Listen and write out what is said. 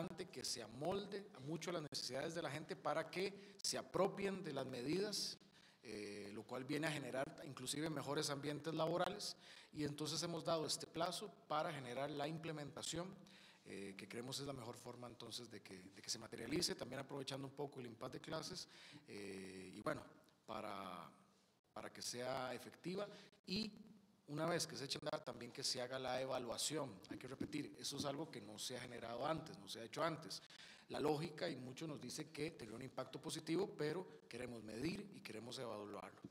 importante que se amolde mucho a las necesidades de la gente para que se apropien de las medidas eh, lo cual viene a generar inclusive mejores ambientes laborales. Y entonces hemos dado este plazo para generar la implementación eh, que creemos es la mejor forma entonces de que, de que, se materialice, también aprovechando un poco el impasse de clases eh, y bueno, para, para que sea efectiva y una vez que se eche a también que se haga la evaluación. Hay que repetir, eso es algo que no se ha generado antes, no se ha hecho antes. La lógica, y mucho nos dice que tiene un impacto positivo, pero queremos medir y queremos evaluarlo.